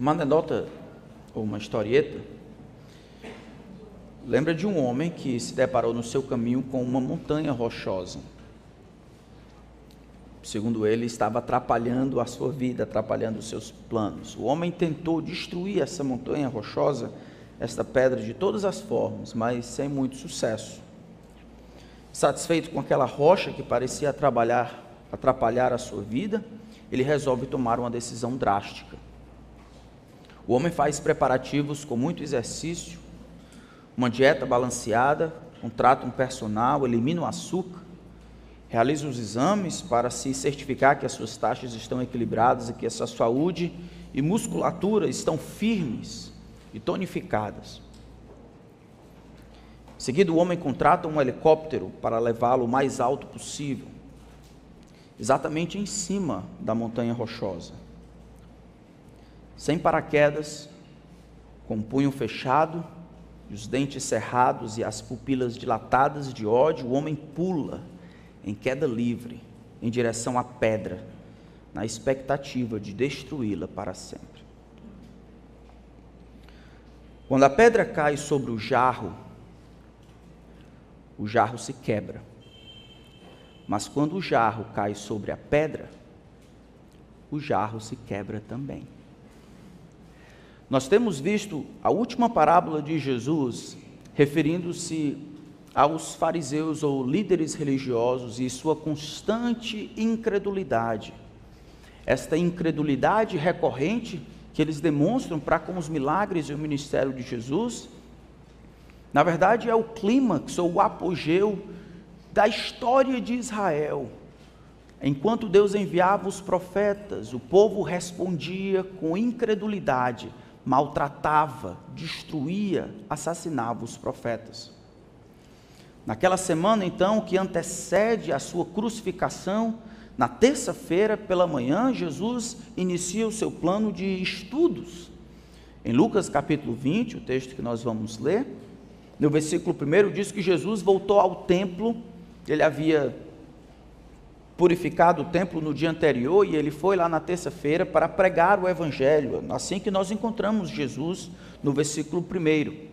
Uma anedota ou uma historieta lembra de um homem que se deparou no seu caminho com uma montanha rochosa. Segundo ele, estava atrapalhando a sua vida, atrapalhando os seus planos. O homem tentou destruir essa montanha rochosa, esta pedra, de todas as formas, mas sem muito sucesso. Satisfeito com aquela rocha que parecia atrapalhar, atrapalhar a sua vida, ele resolve tomar uma decisão drástica. O homem faz preparativos com muito exercício, uma dieta balanceada, contrata um personal, elimina o açúcar, realiza os exames para se certificar que as suas taxas estão equilibradas e que a sua saúde e musculatura estão firmes e tonificadas. Em seguida, o homem contrata um helicóptero para levá-lo o mais alto possível, exatamente em cima da montanha rochosa sem paraquedas, com o punho fechado, os dentes cerrados e as pupilas dilatadas de ódio, o homem pula em queda livre em direção à pedra, na expectativa de destruí-la para sempre. Quando a pedra cai sobre o jarro, o jarro se quebra. Mas quando o jarro cai sobre a pedra, o jarro se quebra também. Nós temos visto a última parábola de Jesus referindo-se aos fariseus ou líderes religiosos e sua constante incredulidade. Esta incredulidade recorrente que eles demonstram para com os milagres e o ministério de Jesus, na verdade é o clímax ou o apogeu da história de Israel. Enquanto Deus enviava os profetas, o povo respondia com incredulidade maltratava, destruía, assassinava os profetas. Naquela semana, então, que antecede a sua crucificação, na terça-feira pela manhã, Jesus inicia o seu plano de estudos. Em Lucas capítulo 20, o texto que nós vamos ler, no versículo 1 diz que Jesus voltou ao templo, ele havia purificado o templo no dia anterior e ele foi lá na terça-feira para pregar o evangelho. Assim que nós encontramos Jesus no versículo 1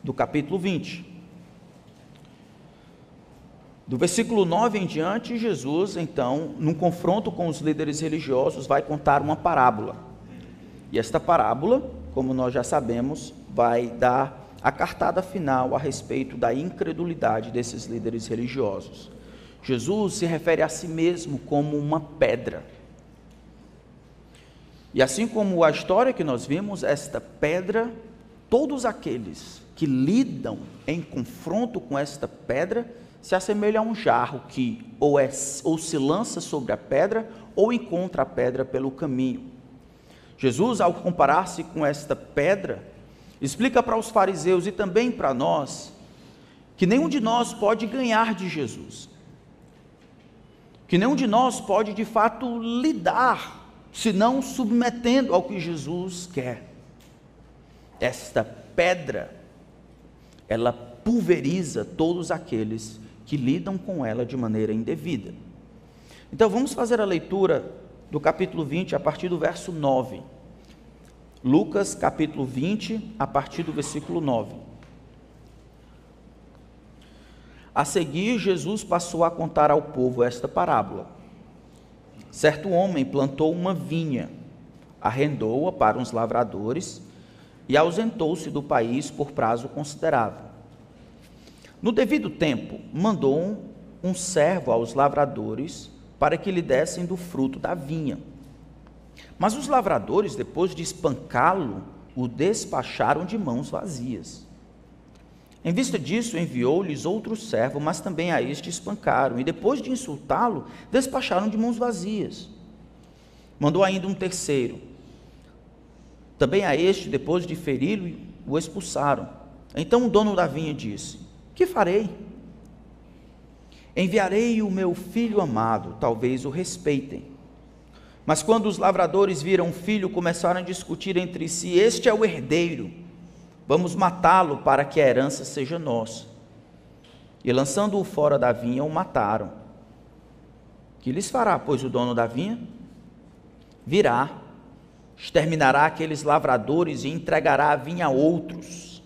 do capítulo 20. Do versículo 9 em diante, Jesus, então, num confronto com os líderes religiosos, vai contar uma parábola. E esta parábola, como nós já sabemos, vai dar a cartada final a respeito da incredulidade desses líderes religiosos. Jesus se refere a si mesmo como uma pedra. E assim como a história que nós vimos, esta pedra, todos aqueles que lidam em confronto com esta pedra, se assemelha a um jarro que ou, é, ou se lança sobre a pedra ou encontra a pedra pelo caminho. Jesus, ao comparar-se com esta pedra, explica para os fariseus e também para nós que nenhum de nós pode ganhar de Jesus que nenhum de nós pode de fato lidar, senão submetendo ao que Jesus quer. Esta pedra, ela pulveriza todos aqueles que lidam com ela de maneira indevida. Então vamos fazer a leitura do capítulo 20 a partir do verso 9. Lucas capítulo 20, a partir do versículo 9. A seguir, Jesus passou a contar ao povo esta parábola. Certo homem plantou uma vinha, arrendou-a para uns lavradores e ausentou-se do país por prazo considerável. No devido tempo, mandou um, um servo aos lavradores para que lhe dessem do fruto da vinha. Mas os lavradores, depois de espancá-lo, o despacharam de mãos vazias. Em vista disso, enviou-lhes outro servo, mas também a este espancaram, e depois de insultá-lo, despacharam de mãos vazias. Mandou ainda um terceiro. Também a este, depois de feri-lo, o expulsaram. Então o dono da vinha disse: Que farei? Enviarei o meu filho amado, talvez o respeitem. Mas quando os lavradores viram o filho, começaram a discutir entre si: Este é o herdeiro Vamos matá-lo para que a herança seja nossa. E lançando-o fora da vinha, o mataram. Que lhes fará, pois, o dono da vinha? Virá exterminará aqueles lavradores e entregará a vinha a outros.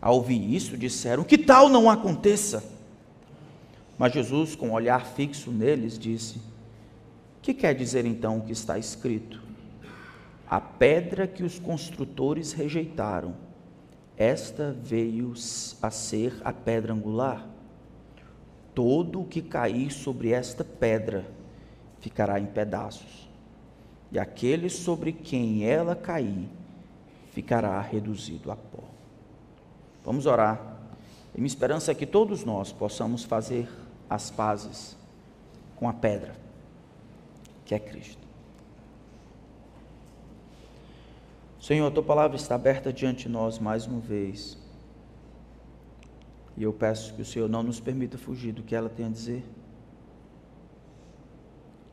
Ao ouvir isso, disseram: Que tal não aconteça? Mas Jesus, com um olhar fixo neles, disse: Que quer dizer então o que está escrito? A pedra que os construtores rejeitaram, esta veio a ser a pedra angular. Todo o que cair sobre esta pedra ficará em pedaços e aquele sobre quem ela cair ficará reduzido a pó. Vamos orar. E minha esperança é que todos nós possamos fazer as pazes com a pedra, que é Cristo. Senhor, a tua palavra está aberta diante de nós mais uma vez. E eu peço que o Senhor não nos permita fugir do que ela tem a dizer.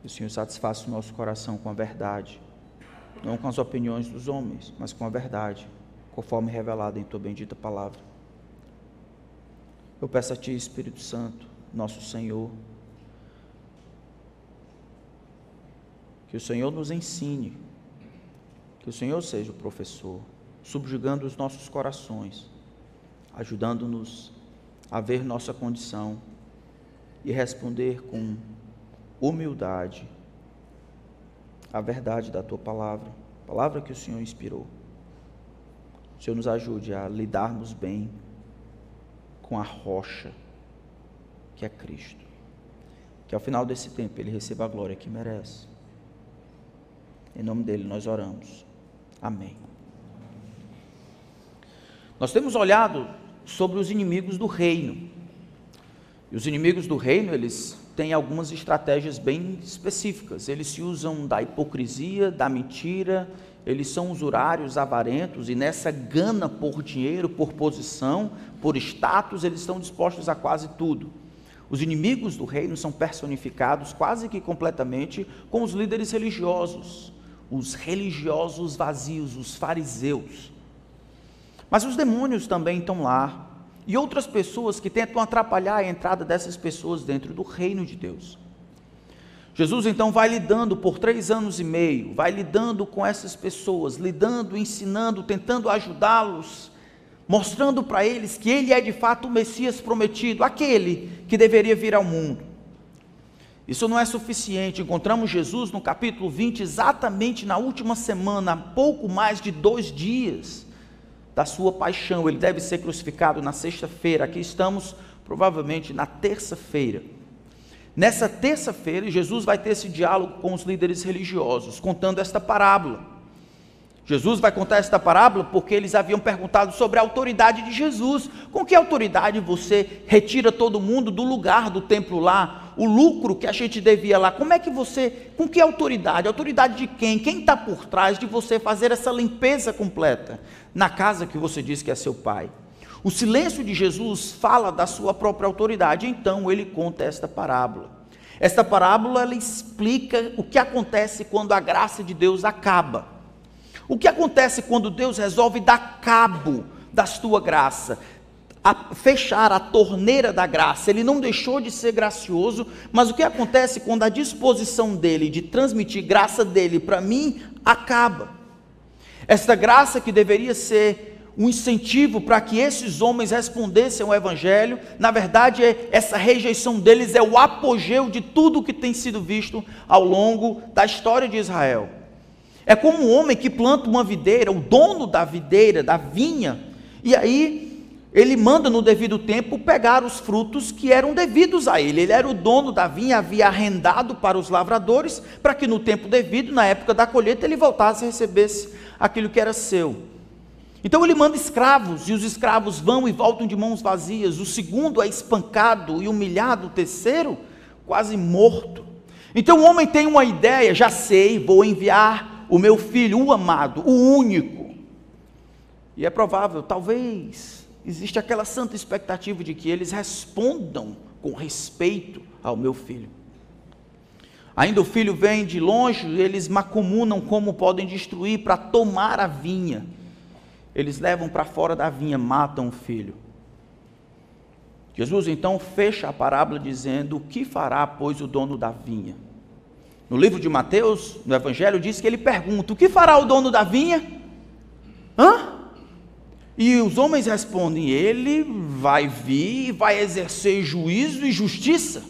Que o Senhor satisfaça o nosso coração com a verdade, não com as opiniões dos homens, mas com a verdade, conforme revelada em tua bendita palavra. Eu peço a Ti, Espírito Santo, nosso Senhor, que o Senhor nos ensine, que o Senhor seja o professor, subjugando os nossos corações, ajudando-nos a ver nossa condição e responder com humildade, a verdade da tua palavra, palavra que o Senhor inspirou. O Senhor nos ajude a lidarmos bem com a rocha que é Cristo. Que ao final desse tempo ele receba a glória que merece. Em nome dele nós oramos. Amém. Nós temos olhado sobre os inimigos do reino. E os inimigos do reino, eles tem algumas estratégias bem específicas. Eles se usam da hipocrisia, da mentira, eles são usurários, avarentos, e nessa gana por dinheiro, por posição, por status, eles estão dispostos a quase tudo. Os inimigos do reino são personificados quase que completamente com os líderes religiosos, os religiosos vazios, os fariseus. Mas os demônios também estão lá, e outras pessoas que tentam atrapalhar a entrada dessas pessoas dentro do reino de Deus. Jesus então vai lidando por três anos e meio, vai lidando com essas pessoas, lidando, ensinando, tentando ajudá-los, mostrando para eles que ele é de fato o Messias prometido, aquele que deveria vir ao mundo. Isso não é suficiente. Encontramos Jesus no capítulo 20, exatamente na última semana, há pouco mais de dois dias da sua paixão. Ele deve ser crucificado na sexta-feira. Aqui estamos, provavelmente, na terça-feira. Nessa terça-feira, Jesus vai ter esse diálogo com os líderes religiosos, contando esta parábola. Jesus vai contar esta parábola porque eles haviam perguntado sobre a autoridade de Jesus. Com que autoridade você retira todo mundo do lugar do templo lá? O lucro que a gente devia lá, como é que você, com que autoridade? Autoridade de quem? Quem está por trás de você fazer essa limpeza completa na casa que você diz que é seu pai? O silêncio de Jesus fala da sua própria autoridade, então ele conta esta parábola. Esta parábola ela explica o que acontece quando a graça de Deus acaba. O que acontece quando Deus resolve dar cabo da sua graça? A fechar a torneira da graça, ele não deixou de ser gracioso, mas o que acontece quando a disposição dele de transmitir graça dele para mim acaba? Esta graça que deveria ser um incentivo para que esses homens respondessem ao Evangelho, na verdade, é, essa rejeição deles é o apogeu de tudo o que tem sido visto ao longo da história de Israel. É como um homem que planta uma videira, o dono da videira, da vinha, e aí ele manda no devido tempo pegar os frutos que eram devidos a ele. Ele era o dono da vinha, havia arrendado para os lavradores, para que no tempo devido, na época da colheita, ele voltasse e recebesse aquilo que era seu. Então ele manda escravos, e os escravos vão e voltam de mãos vazias. O segundo é espancado e humilhado, o terceiro, quase morto. Então o homem tem uma ideia, já sei, vou enviar o meu filho, o amado, o único. E é provável, talvez, existe aquela santa expectativa de que eles respondam com respeito ao meu filho. Ainda o filho vem de longe, eles macumunam como podem destruir para tomar a vinha. Eles levam para fora da vinha, matam o filho. Jesus então fecha a parábola dizendo: O que fará, pois, o dono da vinha? No livro de Mateus, no Evangelho, diz que ele pergunta: O que fará o dono da vinha? Hã? E os homens respondem: Ele vai vir e vai exercer juízo e justiça.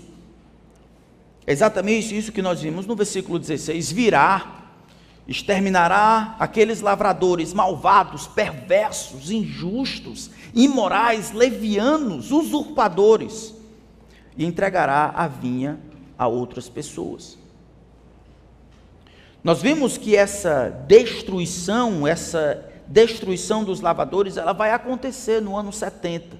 É exatamente isso que nós vimos no versículo 16: Virá, exterminará aqueles lavradores malvados, perversos, injustos, imorais, levianos, usurpadores, e entregará a vinha a outras pessoas. Nós vimos que essa destruição, essa destruição dos lavadores, ela vai acontecer no ano 70.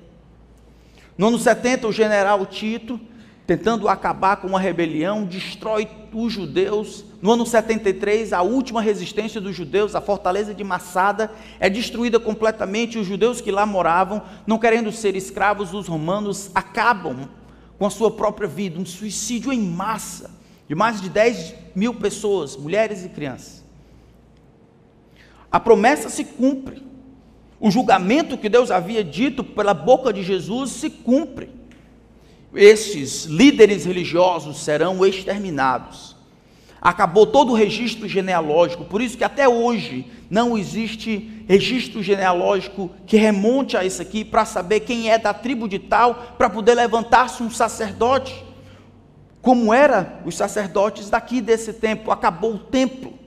No ano 70, o general Tito, tentando acabar com uma rebelião, destrói os judeus. No ano 73, a última resistência dos judeus, a fortaleza de Massada, é destruída completamente. Os judeus que lá moravam, não querendo ser escravos dos romanos, acabam com a sua própria vida, um suicídio em massa de mais de 10 mil pessoas, mulheres e crianças. A promessa se cumpre. O julgamento que Deus havia dito pela boca de Jesus se cumpre. Estes líderes religiosos serão exterminados. Acabou todo o registro genealógico, por isso que até hoje não existe registro genealógico que remonte a isso aqui para saber quem é da tribo de tal, para poder levantar-se um sacerdote como era os sacerdotes daqui desse tempo, acabou o templo.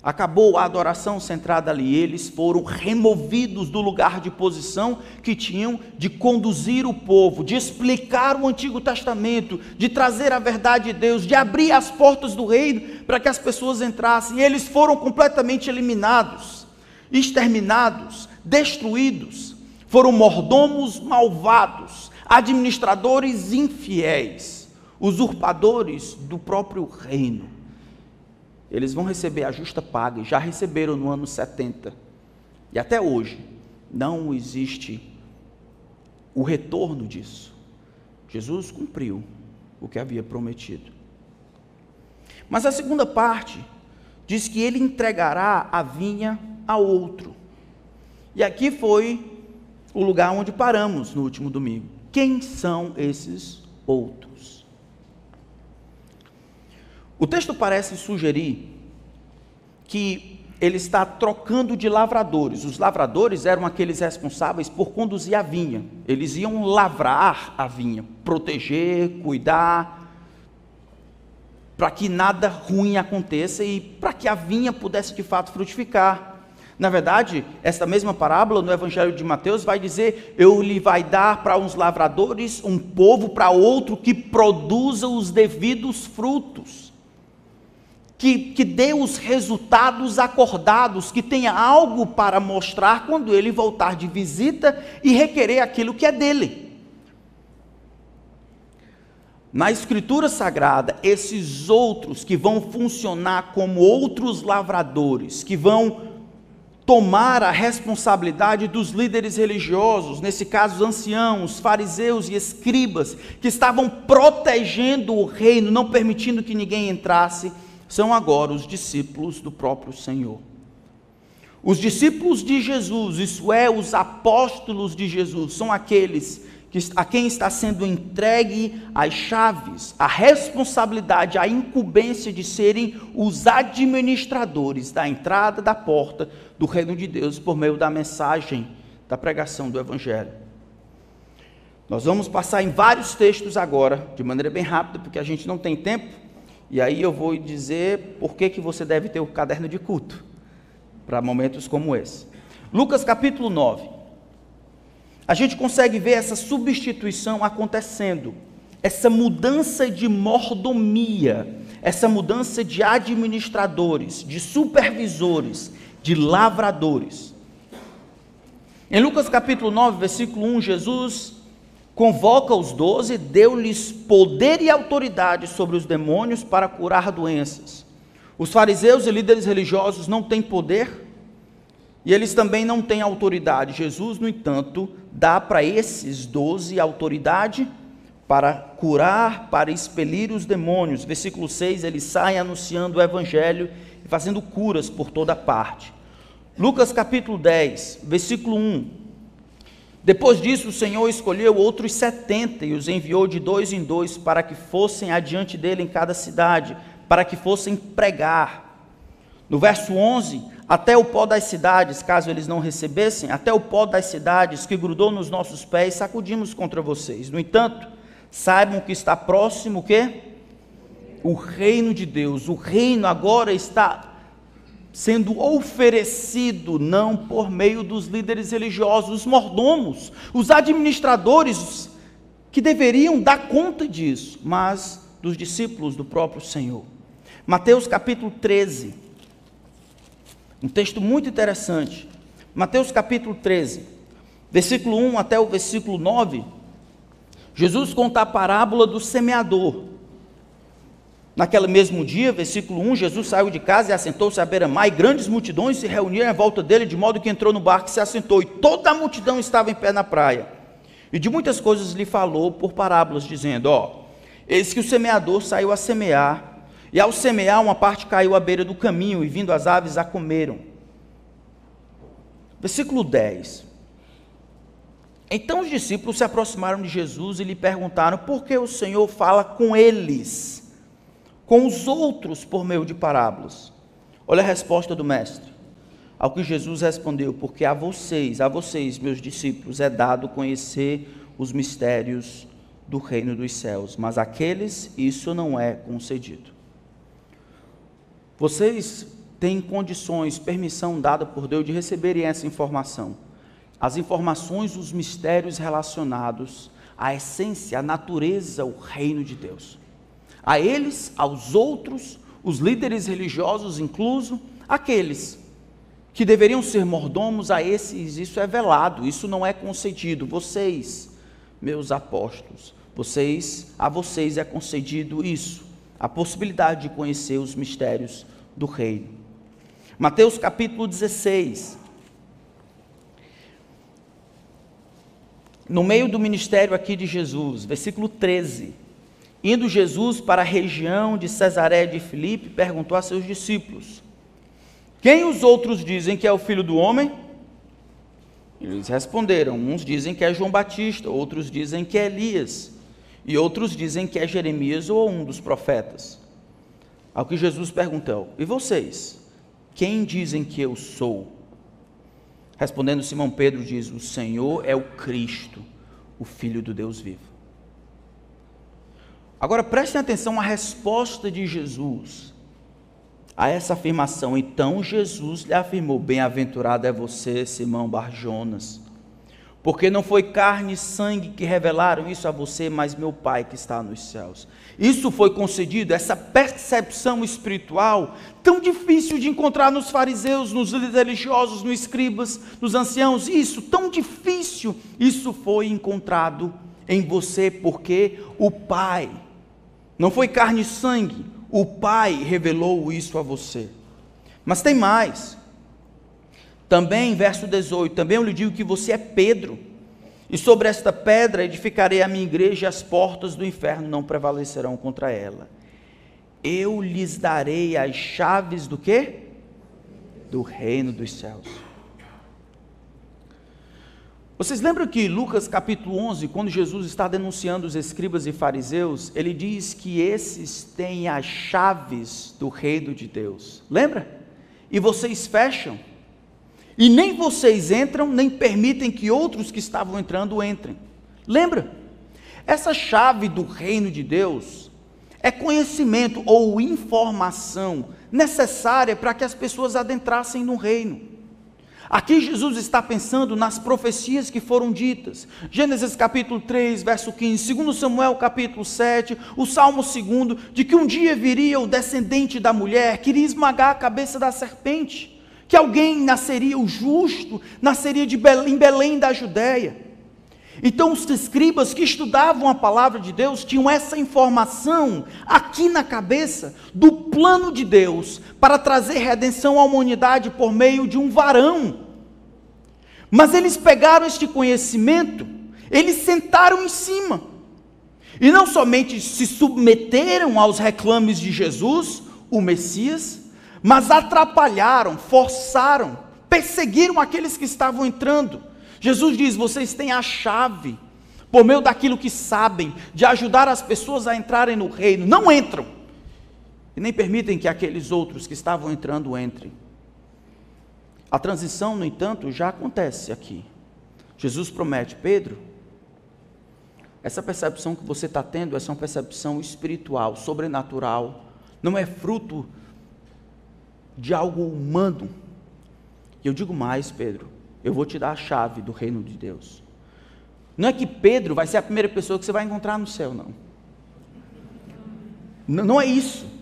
Acabou a adoração centrada ali, eles foram removidos do lugar de posição que tinham de conduzir o povo, de explicar o Antigo Testamento, de trazer a verdade de Deus, de abrir as portas do reino para que as pessoas entrassem. Eles foram completamente eliminados, exterminados, destruídos. Foram mordomos malvados, administradores infiéis usurpadores do próprio reino. Eles vão receber a justa paga, já receberam no ano 70. E até hoje não existe o retorno disso. Jesus cumpriu o que havia prometido. Mas a segunda parte diz que ele entregará a vinha a outro. E aqui foi o lugar onde paramos no último domingo. Quem são esses outros? O texto parece sugerir que ele está trocando de lavradores. Os lavradores eram aqueles responsáveis por conduzir a vinha. Eles iam lavrar a vinha, proteger, cuidar, para que nada ruim aconteça e para que a vinha pudesse de fato frutificar. Na verdade, esta mesma parábola no Evangelho de Mateus vai dizer: Eu lhe vai dar para uns lavradores um povo, para outro que produza os devidos frutos que, que dê os resultados acordados, que tenha algo para mostrar quando ele voltar de visita e requerer aquilo que é dele. Na Escritura Sagrada, esses outros que vão funcionar como outros lavradores, que vão tomar a responsabilidade dos líderes religiosos, nesse caso os anciãos, fariseus e escribas, que estavam protegendo o reino, não permitindo que ninguém entrasse são agora os discípulos do próprio Senhor. Os discípulos de Jesus, isso é, os apóstolos de Jesus, são aqueles que, a quem está sendo entregue as chaves, a responsabilidade, a incumbência de serem os administradores da entrada da porta do reino de Deus por meio da mensagem da pregação do Evangelho. Nós vamos passar em vários textos agora, de maneira bem rápida, porque a gente não tem tempo. E aí eu vou dizer por que, que você deve ter o caderno de culto para momentos como esse. Lucas capítulo 9. A gente consegue ver essa substituição acontecendo, essa mudança de mordomia, essa mudança de administradores, de supervisores, de lavradores. Em Lucas capítulo 9, versículo 1, Jesus convoca os doze, deu-lhes poder e autoridade sobre os demônios para curar doenças. Os fariseus e líderes religiosos não têm poder e eles também não têm autoridade. Jesus, no entanto, dá para esses doze autoridade para curar, para expelir os demônios. Versículo 6, ele sai anunciando o evangelho e fazendo curas por toda parte. Lucas capítulo 10, versículo 1. Depois disso, o Senhor escolheu outros setenta e os enviou de dois em dois para que fossem adiante dele em cada cidade, para que fossem pregar. No verso 11, até o pó das cidades, caso eles não recebessem, até o pó das cidades que grudou nos nossos pés, sacudimos contra vocês. No entanto, saibam que está próximo o quê? O reino de Deus. O reino agora está sendo oferecido não por meio dos líderes religiosos, os mordomos, os administradores que deveriam dar conta disso, mas dos discípulos do próprio Senhor. Mateus capítulo 13. Um texto muito interessante. Mateus capítulo 13, versículo 1 até o versículo 9. Jesus conta a parábola do semeador. Naquele mesmo dia, versículo 1, Jesus saiu de casa e assentou-se à beira-mar, e grandes multidões se reuniram em volta dele, de modo que entrou no barco e se assentou, e toda a multidão estava em pé na praia. E de muitas coisas lhe falou por parábolas, dizendo: Ó, eis que o semeador saiu a semear, e ao semear, uma parte caiu à beira do caminho, e vindo as aves a comeram. Versículo 10. Então os discípulos se aproximaram de Jesus e lhe perguntaram: por que o Senhor fala com eles? Com os outros por meio de parábolas. Olha a resposta do mestre. Ao que Jesus respondeu: Porque a vocês, a vocês, meus discípulos, é dado conhecer os mistérios do reino dos céus, mas àqueles isso não é concedido. Vocês têm condições, permissão dada por Deus de receberem essa informação. As informações, os mistérios relacionados à essência, à natureza, o reino de Deus a eles, aos outros, os líderes religiosos incluso, aqueles que deveriam ser mordomos, a esses isso é velado, isso não é concedido. Vocês, meus apóstolos, vocês, a vocês é concedido isso, a possibilidade de conhecer os mistérios do reino. Mateus capítulo 16. No meio do ministério aqui de Jesus, versículo 13. Indo Jesus para a região de Cesaré de Filipe, perguntou a seus discípulos: Quem os outros dizem que é o filho do homem? Eles responderam: Uns dizem que é João Batista, outros dizem que é Elias, e outros dizem que é Jeremias ou um dos profetas. Ao que Jesus perguntou: E vocês? Quem dizem que eu sou? Respondendo Simão Pedro, diz: O Senhor é o Cristo, o Filho do Deus vivo. Agora prestem atenção à resposta de Jesus a essa afirmação. Então Jesus lhe afirmou: Bem-aventurado é você, Simão Barjonas, porque não foi carne e sangue que revelaram isso a você, mas meu Pai que está nos céus. Isso foi concedido, essa percepção espiritual, tão difícil de encontrar nos fariseus, nos religiosos, nos escribas, nos anciãos, isso, tão difícil, isso foi encontrado em você, porque o Pai não foi carne e sangue, o Pai revelou isso a você. Mas tem mais. Também, verso 18: Também eu lhe digo que você é Pedro, e sobre esta pedra edificarei a minha igreja, e as portas do inferno não prevalecerão contra ela. Eu lhes darei as chaves do quê? Do reino dos céus. Vocês lembram que Lucas capítulo 11, quando Jesus está denunciando os escribas e fariseus, ele diz que esses têm as chaves do reino de Deus. Lembra? E vocês fecham. E nem vocês entram, nem permitem que outros que estavam entrando entrem. Lembra? Essa chave do reino de Deus é conhecimento ou informação necessária para que as pessoas adentrassem no reino. Aqui Jesus está pensando nas profecias que foram ditas. Gênesis capítulo 3, verso 15, 2 Samuel capítulo 7, o Salmo 2, de que um dia viria o descendente da mulher, que iria esmagar a cabeça da serpente, que alguém nasceria o justo, nasceria Belém, em Belém da Judéia. Então, os escribas que estudavam a palavra de Deus tinham essa informação aqui na cabeça do plano de Deus para trazer redenção à humanidade por meio de um varão. Mas eles pegaram este conhecimento, eles sentaram em cima, e não somente se submeteram aos reclames de Jesus, o Messias, mas atrapalharam, forçaram, perseguiram aqueles que estavam entrando Jesus diz: vocês têm a chave, por meio daquilo que sabem, de ajudar as pessoas a entrarem no reino. Não entram, e nem permitem que aqueles outros que estavam entrando entrem. A transição, no entanto, já acontece aqui. Jesus promete, Pedro, essa percepção que você está tendo, essa é uma percepção espiritual, sobrenatural, não é fruto de algo humano. E eu digo mais, Pedro, eu vou te dar a chave do reino de Deus. Não é que Pedro vai ser a primeira pessoa que você vai encontrar no céu, não. Não é isso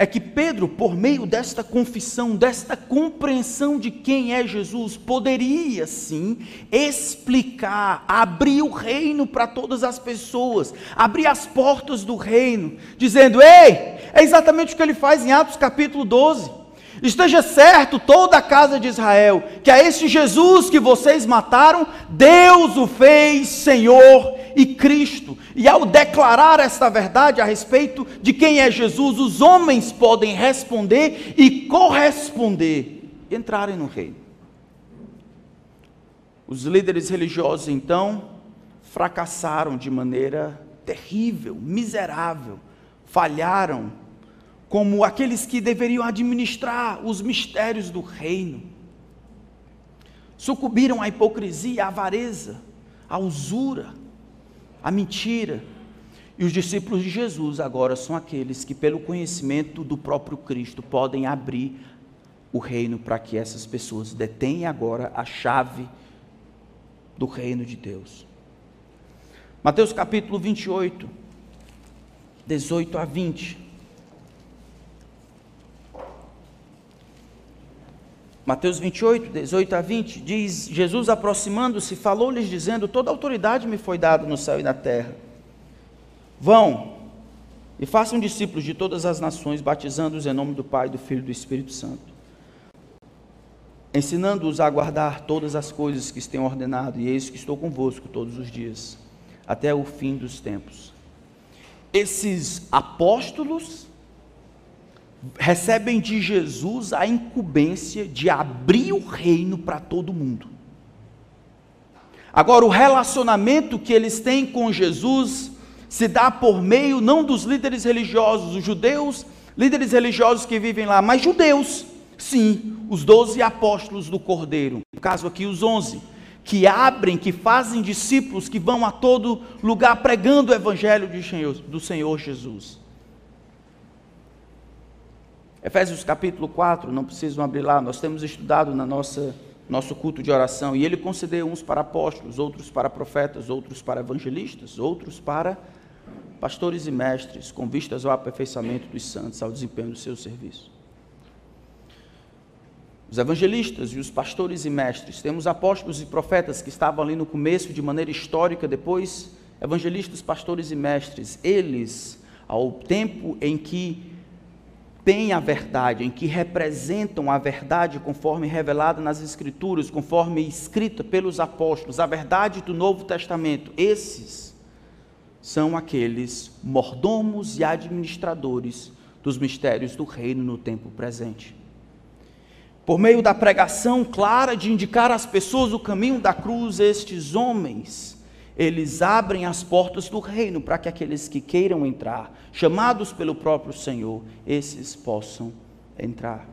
é que Pedro, por meio desta confissão, desta compreensão de quem é Jesus, poderia sim explicar, abrir o reino para todas as pessoas, abrir as portas do reino, dizendo: Ei, é exatamente o que ele faz em Atos capítulo 12. Esteja certo, toda a casa de Israel, que a este Jesus que vocês mataram, Deus o fez Senhor e Cristo. E ao declarar esta verdade a respeito de quem é Jesus, os homens podem responder e corresponder, entrarem no reino. Os líderes religiosos, então, fracassaram de maneira terrível, miserável, falharam como aqueles que deveriam administrar os mistérios do reino. Sucumbiram à hipocrisia, à avareza, à usura, à mentira. E os discípulos de Jesus agora são aqueles que, pelo conhecimento do próprio Cristo, podem abrir o reino para que essas pessoas detenham agora a chave do reino de Deus. Mateus capítulo 28, 18 a 20. Mateus 28, 18 a 20, diz: Jesus aproximando-se, falou-lhes, dizendo: Toda autoridade me foi dada no céu e na terra. Vão e façam discípulos de todas as nações, batizando-os em nome do Pai, do Filho e do Espírito Santo, ensinando-os a guardar todas as coisas que tenho ordenado, e eis que estou convosco todos os dias, até o fim dos tempos. Esses apóstolos recebem de Jesus a incumbência de abrir o reino para todo mundo. Agora, o relacionamento que eles têm com Jesus se dá por meio não dos líderes religiosos, os judeus, líderes religiosos que vivem lá, mas judeus, sim, os doze apóstolos do Cordeiro, no caso aqui os onze, que abrem, que fazem discípulos, que vão a todo lugar pregando o evangelho do Senhor Jesus. Efésios capítulo 4, não precisam abrir lá, nós temos estudado na nossa nosso culto de oração, e ele concedeu uns para apóstolos, outros para profetas, outros para evangelistas, outros para pastores e mestres, com vistas ao aperfeiçoamento dos santos, ao desempenho do seu serviço. Os evangelistas e os pastores e mestres, temos apóstolos e profetas que estavam ali no começo de maneira histórica, depois evangelistas, pastores e mestres, eles, ao tempo em que têm a verdade, em que representam a verdade conforme revelada nas Escrituras, conforme escrita pelos apóstolos, a verdade do Novo Testamento. Esses são aqueles mordomos e administradores dos mistérios do reino no tempo presente. Por meio da pregação clara de indicar às pessoas o caminho da cruz, estes homens eles abrem as portas do reino para que aqueles que queiram entrar, chamados pelo próprio Senhor, esses possam entrar.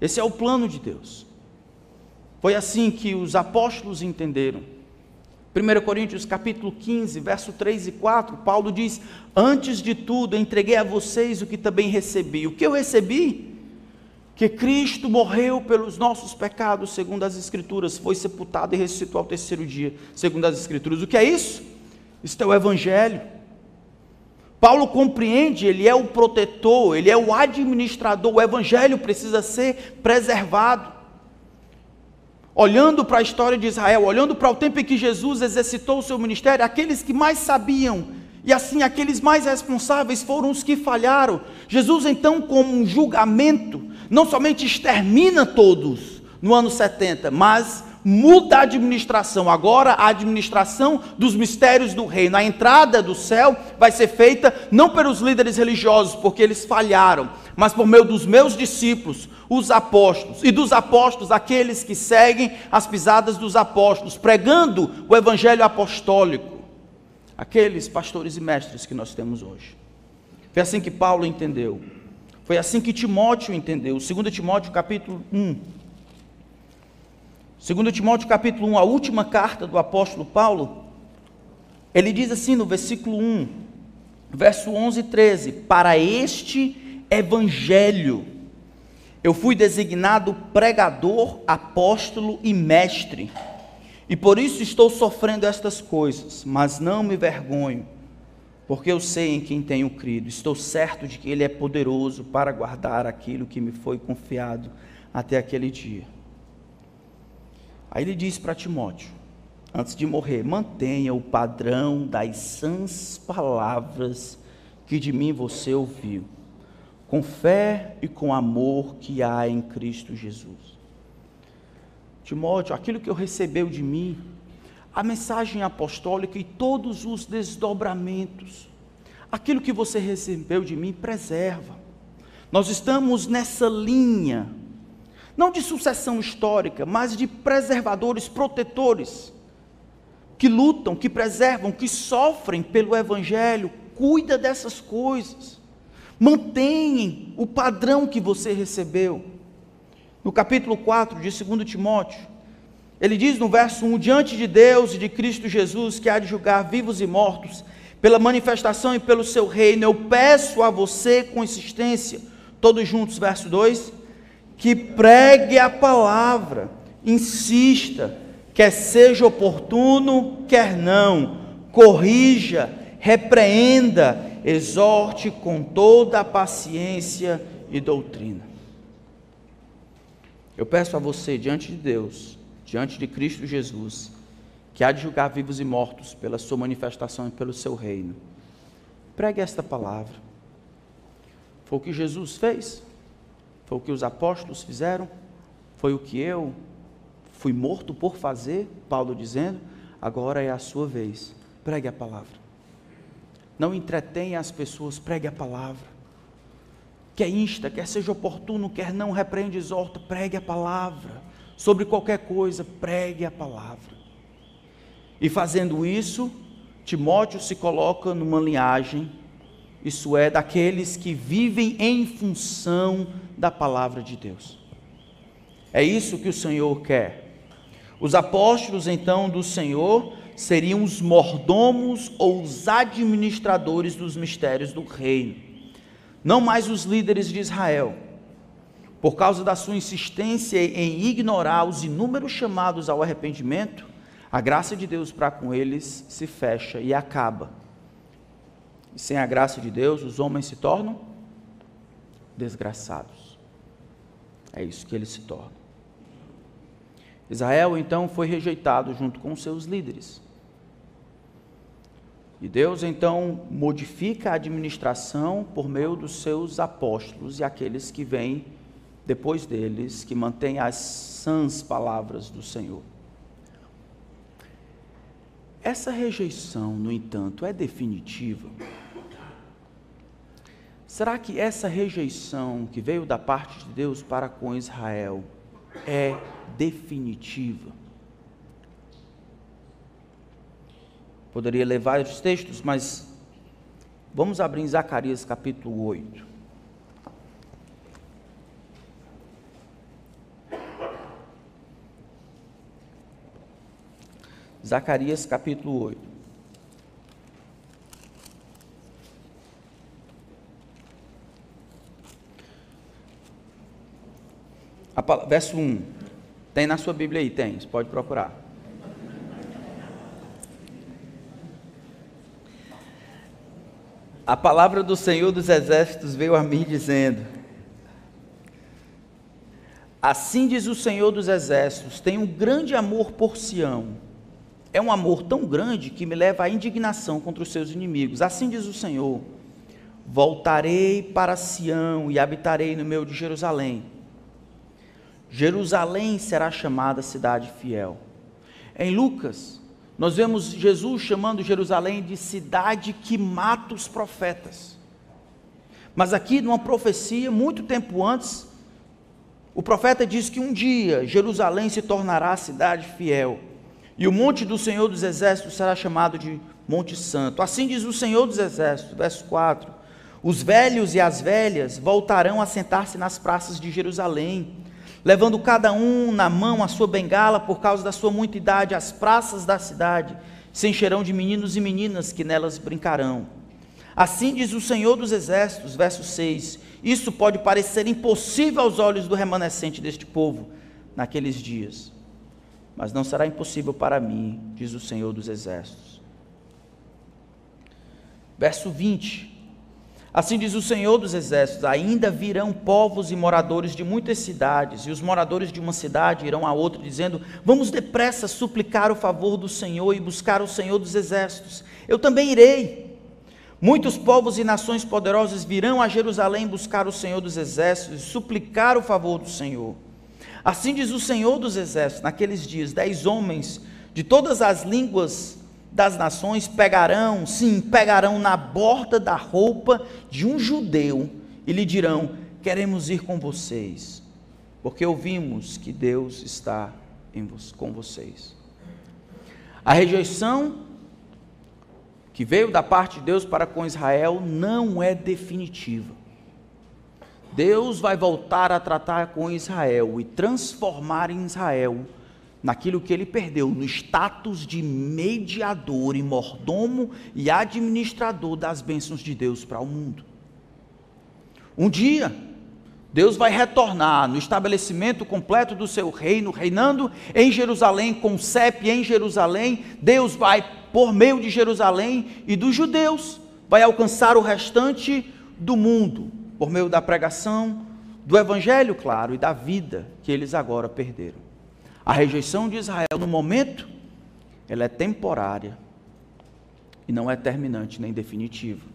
Esse é o plano de Deus. Foi assim que os apóstolos entenderam. 1 Coríntios capítulo 15, verso 3 e 4, Paulo diz: Antes de tudo, entreguei a vocês o que também recebi. O que eu recebi? Que Cristo morreu pelos nossos pecados, segundo as Escrituras, foi sepultado e ressuscitou ao terceiro dia, segundo as Escrituras. O que é isso? Isto é o Evangelho. Paulo compreende, ele é o protetor, ele é o administrador, o Evangelho precisa ser preservado. Olhando para a história de Israel, olhando para o tempo em que Jesus exercitou o seu ministério, aqueles que mais sabiam e assim aqueles mais responsáveis foram os que falharam. Jesus, então, como um julgamento, não somente extermina todos no ano 70, mas muda a administração. Agora a administração dos mistérios do reino, a entrada do céu vai ser feita não pelos líderes religiosos, porque eles falharam, mas por meio dos meus discípulos, os apóstolos, e dos apóstolos, aqueles que seguem as pisadas dos apóstolos, pregando o evangelho apostólico, aqueles pastores e mestres que nós temos hoje. Foi assim que Paulo entendeu. Foi assim que Timóteo entendeu. 2 Timóteo capítulo 1. 2 Timóteo capítulo 1, a última carta do apóstolo Paulo, ele diz assim no versículo 1, verso 11 e 13: Para este evangelho eu fui designado pregador, apóstolo e mestre, e por isso estou sofrendo estas coisas, mas não me vergonho porque eu sei em quem tenho crido, estou certo de que Ele é poderoso para guardar aquilo que me foi confiado até aquele dia. Aí ele diz para Timóteo, antes de morrer: mantenha o padrão das sãs palavras que de mim você ouviu, com fé e com amor que há em Cristo Jesus. Timóteo, aquilo que eu recebeu de mim, a mensagem apostólica e todos os desdobramentos. Aquilo que você recebeu de mim, preserva. Nós estamos nessa linha, não de sucessão histórica, mas de preservadores, protetores, que lutam, que preservam, que sofrem pelo Evangelho. Cuida dessas coisas. Mantenha o padrão que você recebeu. No capítulo 4 de 2 Timóteo, ele diz no verso 1: Diante de Deus e de Cristo Jesus, que há de julgar vivos e mortos, pela manifestação e pelo seu reino, eu peço a você com insistência, todos juntos, verso 2, que pregue a palavra, insista, quer seja oportuno, quer não, corrija, repreenda, exorte com toda a paciência e doutrina. Eu peço a você, diante de Deus, diante de Cristo Jesus, que há de julgar vivos e mortos pela sua manifestação e pelo seu reino. Pregue esta palavra. Foi o que Jesus fez, foi o que os apóstolos fizeram, foi o que eu fui morto por fazer, Paulo dizendo, agora é a sua vez. Pregue a palavra. Não entretenha as pessoas, pregue a palavra. Quer insta, quer seja oportuno, quer não, repreende, exorta, pregue a palavra sobre qualquer coisa, pregue a palavra. E fazendo isso, Timóteo se coloca numa linhagem, isso é, daqueles que vivem em função da palavra de Deus. É isso que o Senhor quer. Os apóstolos, então, do Senhor seriam os mordomos ou os administradores dos mistérios do reino, não mais os líderes de Israel por causa da sua insistência em ignorar os inúmeros chamados ao arrependimento, a graça de Deus para com eles se fecha e acaba. E sem a graça de Deus, os homens se tornam desgraçados. É isso que eles se tornam. Israel então foi rejeitado junto com seus líderes. E Deus então modifica a administração por meio dos seus apóstolos e aqueles que vêm depois deles, que mantém as sãs palavras do Senhor. Essa rejeição, no entanto, é definitiva? Será que essa rejeição que veio da parte de Deus para com Israel é definitiva? Poderia levar os textos, mas vamos abrir em Zacarias capítulo 8. Zacarias capítulo 8. A, verso 1. Tem na sua Bíblia aí? Tem, você pode procurar. A palavra do Senhor dos Exércitos veio a mim dizendo: Assim diz o Senhor dos Exércitos: tenho um grande amor por Sião é um amor tão grande que me leva à indignação contra os seus inimigos. Assim diz o Senhor: Voltarei para Sião e habitarei no meio de Jerusalém. Jerusalém será chamada cidade fiel. Em Lucas, nós vemos Jesus chamando Jerusalém de cidade que mata os profetas. Mas aqui, numa profecia, muito tempo antes, o profeta diz que um dia Jerusalém se tornará cidade fiel, e o monte do Senhor dos Exércitos será chamado de Monte Santo. Assim diz o Senhor dos Exércitos, verso 4: Os velhos e as velhas voltarão a sentar-se nas praças de Jerusalém, levando cada um na mão a sua bengala por causa da sua muita idade, as praças da cidade se encherão de meninos e meninas que nelas brincarão. Assim diz o Senhor dos Exércitos, verso 6: Isso pode parecer impossível aos olhos do remanescente deste povo naqueles dias, mas não será impossível para mim, diz o Senhor dos Exércitos. Verso 20: Assim diz o Senhor dos Exércitos: Ainda virão povos e moradores de muitas cidades, e os moradores de uma cidade irão a outra, dizendo: Vamos depressa suplicar o favor do Senhor e buscar o Senhor dos Exércitos. Eu também irei. Muitos povos e nações poderosas virão a Jerusalém buscar o Senhor dos exércitos e suplicar o favor do Senhor. Assim diz o Senhor dos exércitos: naqueles dias, dez homens de todas as línguas das nações pegarão, sim, pegarão na borda da roupa de um judeu e lhe dirão: Queremos ir com vocês, porque ouvimos que Deus está com vocês. A rejeição que veio da parte de Deus para com Israel não é definitiva. Deus vai voltar a tratar com Israel e transformar Israel naquilo que ele perdeu, no status de mediador e mordomo e administrador das bênçãos de Deus para o mundo. Um dia, Deus vai retornar no estabelecimento completo do seu reino, reinando em Jerusalém, com CEP em Jerusalém. Deus vai por meio de Jerusalém e dos judeus, vai alcançar o restante do mundo, por meio da pregação, do evangelho, claro, e da vida que eles agora perderam. A rejeição de Israel, no momento, ela é temporária e não é terminante nem definitiva.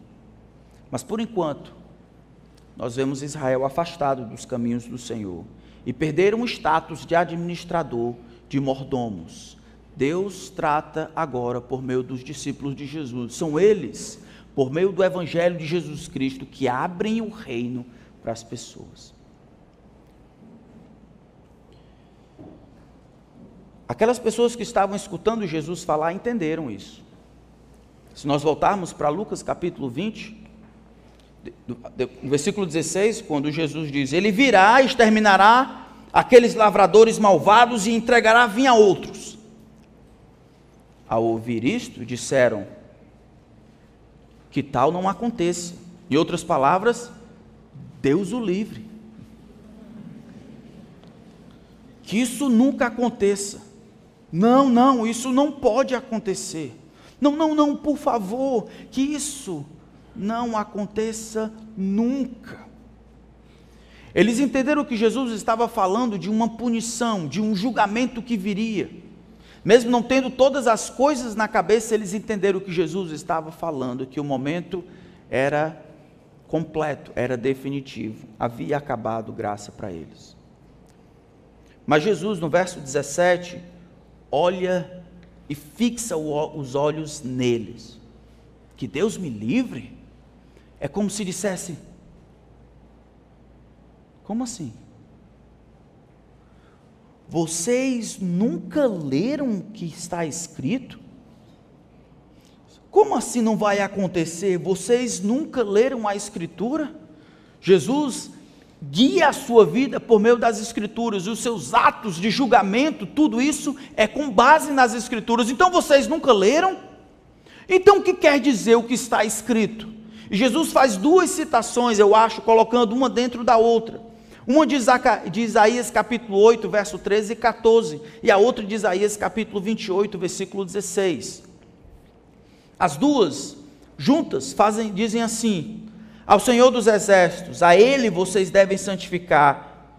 Mas por enquanto, nós vemos Israel afastado dos caminhos do Senhor e perderam o status de administrador, de mordomos. Deus trata agora por meio dos discípulos de Jesus. São eles, por meio do Evangelho de Jesus Cristo, que abrem o reino para as pessoas. Aquelas pessoas que estavam escutando Jesus falar entenderam isso. Se nós voltarmos para Lucas capítulo 20, no versículo 16, quando Jesus diz: Ele virá, exterminará aqueles lavradores malvados e entregará vinho a outros. Ao ouvir isto, disseram: Que tal não aconteça. Em outras palavras, Deus o livre. Que isso nunca aconteça. Não, não, isso não pode acontecer. Não, não, não, por favor, que isso não aconteça nunca. Eles entenderam que Jesus estava falando de uma punição, de um julgamento que viria. Mesmo não tendo todas as coisas na cabeça, eles entenderam que Jesus estava falando, que o momento era completo, era definitivo, havia acabado graça para eles. Mas Jesus, no verso 17, olha e fixa os olhos neles. Que Deus me livre? É como se dissesse: Como assim? Vocês nunca leram o que está escrito? Como assim não vai acontecer? Vocês nunca leram a Escritura? Jesus guia a sua vida por meio das Escrituras, e os seus atos de julgamento, tudo isso é com base nas Escrituras. Então vocês nunca leram? Então o que quer dizer o que está escrito? E Jesus faz duas citações, eu acho, colocando uma dentro da outra. Uma de Isaías capítulo 8, verso 13 e 14, e a outra de Isaías capítulo 28, versículo 16. As duas juntas fazem, dizem assim: Ao Senhor dos exércitos, a ele vocês devem santificar.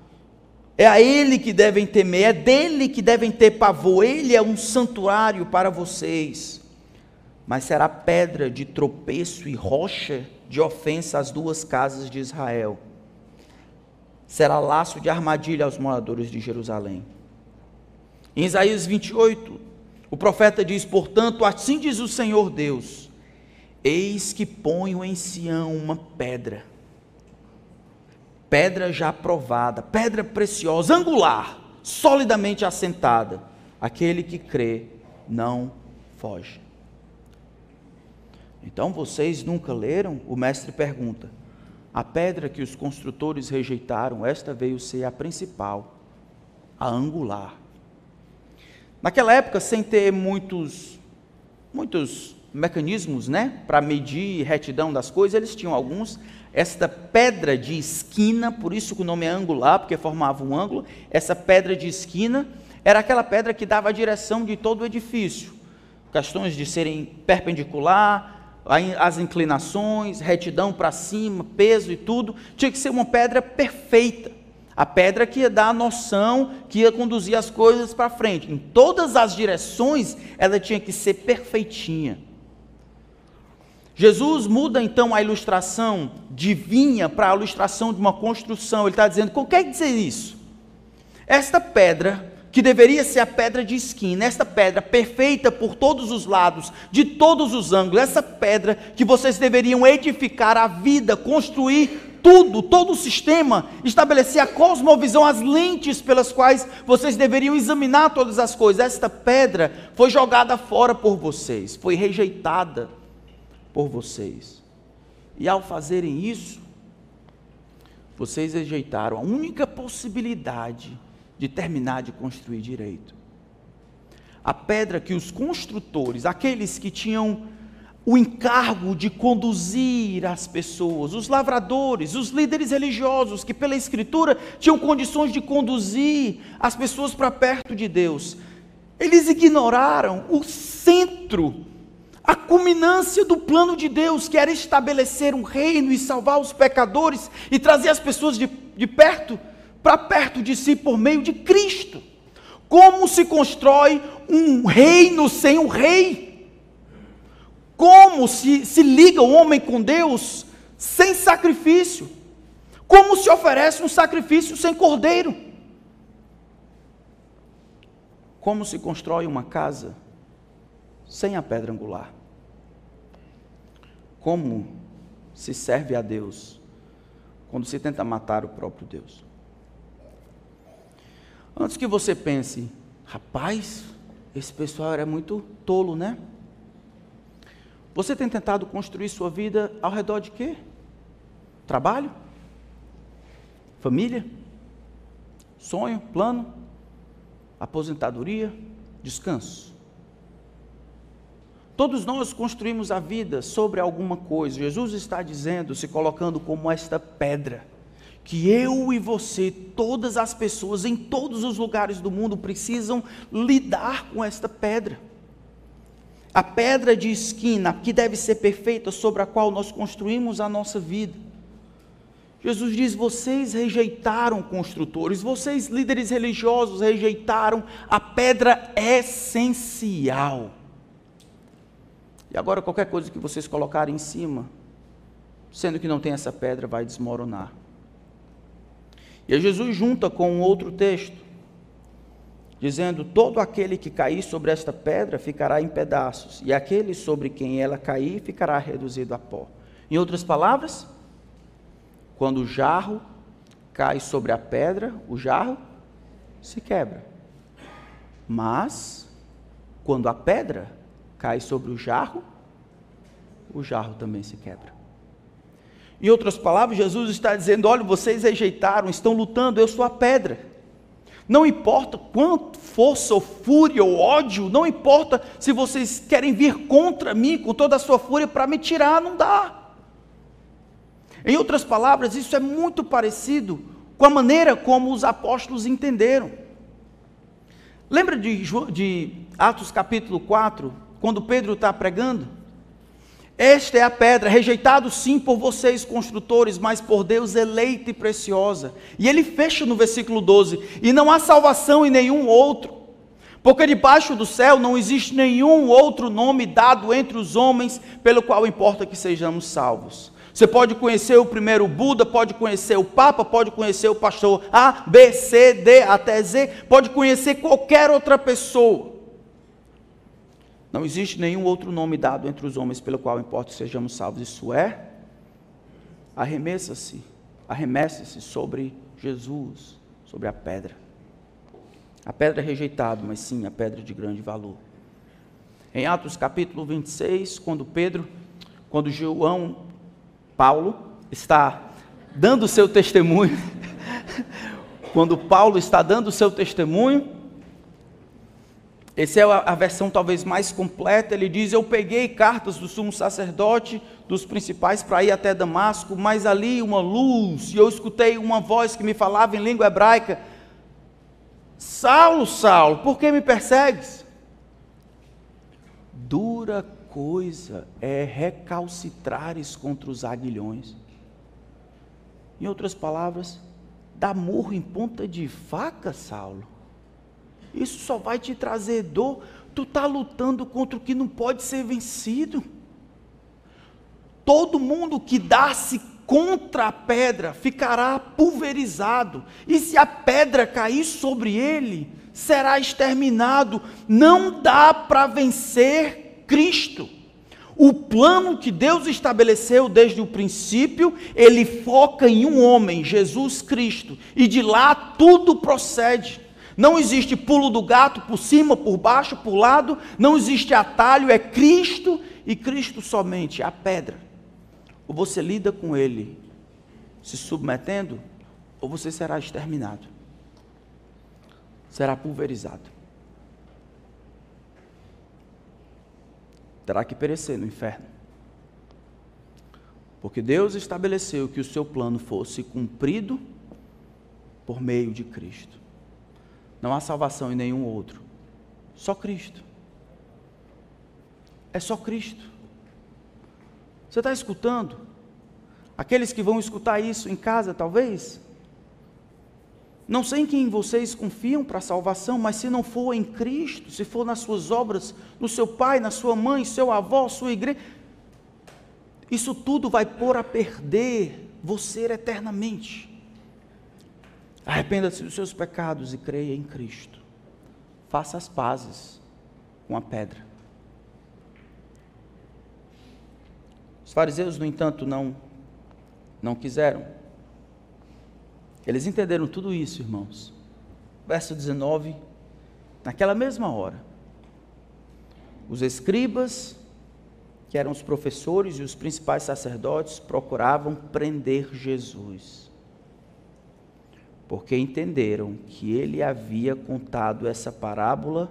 É a ele que devem temer, é dele que devem ter pavor. Ele é um santuário para vocês. Mas será pedra de tropeço e rocha de ofensa às duas casas de Israel será laço de armadilha aos moradores de Jerusalém. Em Isaías 28, o profeta diz: Portanto, assim diz o Senhor Deus: Eis que ponho em Sião uma pedra, pedra já provada, pedra preciosa, angular, solidamente assentada. Aquele que crê não foge. Então vocês nunca leram? O mestre pergunta: a pedra que os construtores rejeitaram, esta veio ser a principal, a angular. Naquela época, sem ter muitos, muitos mecanismos, né, para medir retidão das coisas, eles tinham alguns. Esta pedra de esquina, por isso que o nome é angular, porque formava um ângulo. Essa pedra de esquina era aquela pedra que dava a direção de todo o edifício. Questões de serem perpendicular, as inclinações, retidão para cima, peso e tudo, tinha que ser uma pedra perfeita. A pedra que ia dar a noção, que ia conduzir as coisas para frente. Em todas as direções, ela tinha que ser perfeitinha. Jesus muda então a ilustração de vinha para a ilustração de uma construção. Ele está dizendo: o que quer dizer isso? Esta pedra que deveria ser a pedra de esquina, esta pedra perfeita por todos os lados, de todos os ângulos, essa pedra que vocês deveriam edificar a vida, construir tudo, todo o sistema, estabelecer a cosmovisão, as lentes pelas quais vocês deveriam examinar todas as coisas. Esta pedra foi jogada fora por vocês, foi rejeitada por vocês. E ao fazerem isso, vocês rejeitaram a única possibilidade de terminar de construir direito. A pedra que os construtores, aqueles que tinham o encargo de conduzir as pessoas, os lavradores, os líderes religiosos, que pela Escritura tinham condições de conduzir as pessoas para perto de Deus, eles ignoraram o centro, a culminância do plano de Deus, que era estabelecer um reino e salvar os pecadores e trazer as pessoas de, de perto para perto de si por meio de Cristo. Como se constrói um reino sem um rei? Como se, se liga o homem com Deus sem sacrifício? Como se oferece um sacrifício sem cordeiro? Como se constrói uma casa sem a pedra angular? Como se serve a Deus quando se tenta matar o próprio Deus? Antes que você pense, rapaz, esse pessoal era muito tolo, né? Você tem tentado construir sua vida ao redor de quê? Trabalho? Família? Sonho? Plano? Aposentadoria? Descanso? Todos nós construímos a vida sobre alguma coisa. Jesus está dizendo, se colocando como esta pedra que eu e você, todas as pessoas em todos os lugares do mundo precisam lidar com esta pedra. A pedra de esquina que deve ser perfeita sobre a qual nós construímos a nossa vida. Jesus diz: vocês rejeitaram construtores, vocês líderes religiosos rejeitaram a pedra essencial. E agora qualquer coisa que vocês colocarem em cima, sendo que não tem essa pedra, vai desmoronar. E Jesus junta com um outro texto, dizendo: Todo aquele que cair sobre esta pedra ficará em pedaços, e aquele sobre quem ela cair ficará reduzido a pó. Em outras palavras, quando o jarro cai sobre a pedra, o jarro se quebra. Mas, quando a pedra cai sobre o jarro, o jarro também se quebra. Em outras palavras, Jesus está dizendo: olha, vocês rejeitaram, estão lutando, eu sou a pedra. Não importa quanto força ou fúria ou ódio, não importa se vocês querem vir contra mim com toda a sua fúria para me tirar, não dá. Em outras palavras, isso é muito parecido com a maneira como os apóstolos entenderam. Lembra de, de Atos capítulo 4, quando Pedro está pregando? Esta é a pedra, rejeitado sim por vocês, construtores, mas por Deus eleita e preciosa. E ele fecha no versículo 12: E não há salvação em nenhum outro, porque debaixo do céu não existe nenhum outro nome dado entre os homens pelo qual importa que sejamos salvos. Você pode conhecer o primeiro Buda, pode conhecer o Papa, pode conhecer o pastor A, B, C, D até Z, pode conhecer qualquer outra pessoa. Não existe nenhum outro nome dado entre os homens pelo qual importa sejamos salvos. Isso é, arremessa-se, arremessa-se sobre Jesus, sobre a pedra. A pedra é rejeitada, mas sim a pedra de grande valor. Em Atos capítulo 26, quando Pedro, quando João Paulo está dando o seu testemunho, quando Paulo está dando o seu testemunho, essa é a, versão talvez mais completa. Ele diz: Eu peguei cartas do sumo sacerdote, dos principais, para ir até Damasco, mas ali uma luz, e eu escutei uma voz que me falava em língua hebraica: Saulo, Saulo, por que me persegues? Dura coisa é recalcitrares contra os aguilhões. Em outras palavras, dá murro em ponta de faca, Saulo. Isso só vai te trazer dor. Tu está lutando contra o que não pode ser vencido. Todo mundo que dá-se contra a pedra ficará pulverizado, e se a pedra cair sobre ele, será exterminado. Não dá para vencer Cristo. O plano que Deus estabeleceu desde o princípio, ele foca em um homem, Jesus Cristo, e de lá tudo procede. Não existe pulo do gato por cima, por baixo, por lado, não existe atalho, é Cristo e Cristo somente, a pedra. Ou você lida com ele se submetendo, ou você será exterminado, será pulverizado. terá que perecer no inferno. Porque Deus estabeleceu que o seu plano fosse cumprido por meio de Cristo. Não há salvação em nenhum outro, só Cristo. É só Cristo. Você está escutando? Aqueles que vão escutar isso em casa, talvez, não sei em quem vocês confiam para a salvação, mas se não for em Cristo, se for nas suas obras, no seu pai, na sua mãe, seu avô, sua igreja, isso tudo vai pôr a perder você eternamente. Arrependa-se dos seus pecados e creia em Cristo. Faça as pazes com a pedra. Os fariseus, no entanto, não não quiseram. Eles entenderam tudo isso, irmãos. Verso 19, naquela mesma hora, os escribas, que eram os professores e os principais sacerdotes, procuravam prender Jesus, porque entenderam que ele havia contado essa parábola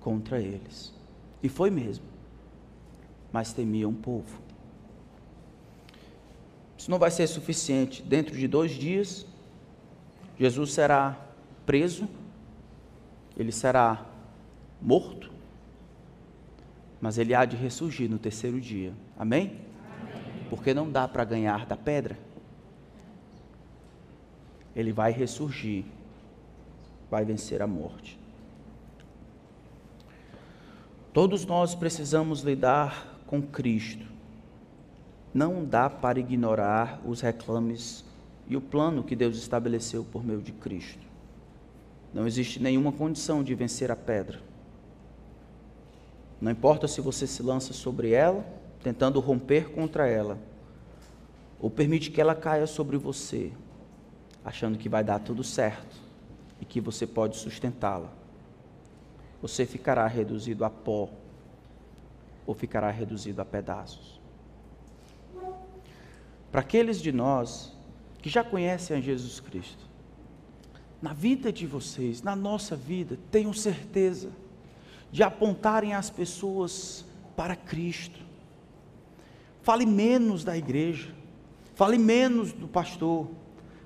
contra eles. E foi mesmo, mas temiam o povo. Isso não vai ser suficiente. Dentro de dois dias, Jesus será preso, ele será morto, mas ele há de ressurgir no terceiro dia. Amém? Amém. Porque não dá para ganhar da pedra. Ele vai ressurgir, vai vencer a morte. Todos nós precisamos lidar com Cristo. Não dá para ignorar os reclames e o plano que Deus estabeleceu por meio de Cristo. Não existe nenhuma condição de vencer a pedra. Não importa se você se lança sobre ela, tentando romper contra ela, ou permite que ela caia sobre você, achando que vai dar tudo certo e que você pode sustentá-la. Você ficará reduzido a pó ou ficará reduzido a pedaços. Para aqueles de nós que já conhecem a Jesus Cristo, na vida de vocês, na nossa vida, tenham certeza de apontarem as pessoas para Cristo. Fale menos da igreja, fale menos do pastor,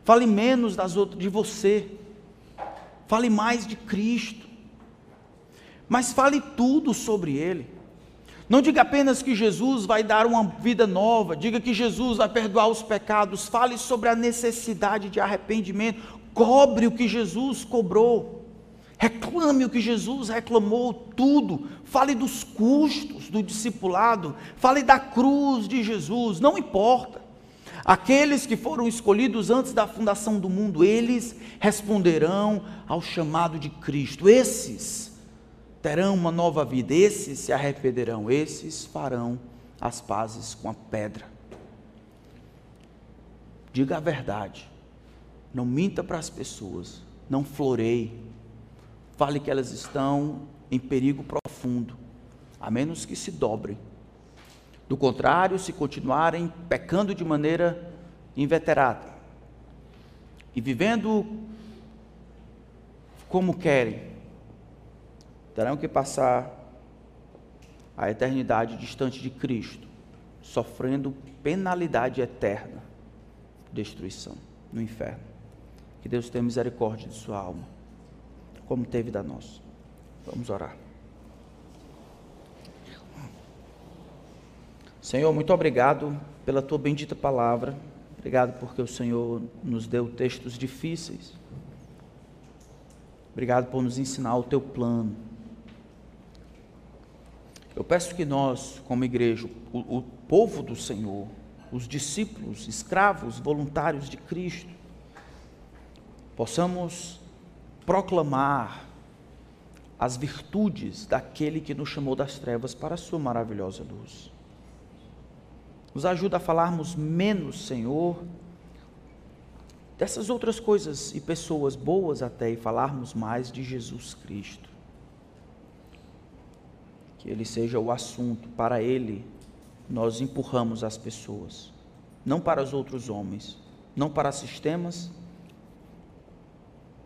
fale menos das outras de você. Fale mais de Cristo. Mas fale tudo sobre ele. Não diga apenas que Jesus vai dar uma vida nova, diga que Jesus vai perdoar os pecados, fale sobre a necessidade de arrependimento, cobre o que Jesus cobrou, Reclame o que Jesus reclamou, tudo. Fale dos custos do discipulado. Fale da cruz de Jesus, não importa. Aqueles que foram escolhidos antes da fundação do mundo, eles responderão ao chamado de Cristo. Esses terão uma nova vida, esses se arrependerão, esses farão as pazes com a pedra. Diga a verdade, não minta para as pessoas, não floreie fale que elas estão em perigo profundo, a menos que se dobrem. Do contrário, se continuarem pecando de maneira inveterada e vivendo como querem, terão que passar a eternidade distante de Cristo, sofrendo penalidade eterna, destruição no inferno. Que Deus tenha misericórdia de sua alma como teve da nossa. Vamos orar. Senhor, muito obrigado pela tua bendita palavra. Obrigado porque o Senhor nos deu textos difíceis. Obrigado por nos ensinar o teu plano. Eu peço que nós, como igreja, o, o povo do Senhor, os discípulos, escravos, voluntários de Cristo, possamos proclamar as virtudes daquele que nos chamou das trevas para a sua maravilhosa luz. Nos ajuda a falarmos menos, Senhor, dessas outras coisas e pessoas boas até e falarmos mais de Jesus Cristo. Que Ele seja o assunto, para Ele nós empurramos as pessoas, não para os outros homens, não para sistemas,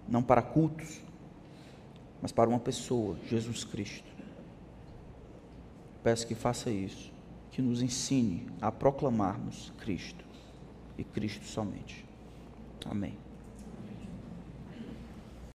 não para cultos, mas para uma pessoa, Jesus Cristo. Peço que faça isso, que nos ensine a proclamarmos Cristo e Cristo somente. Amém.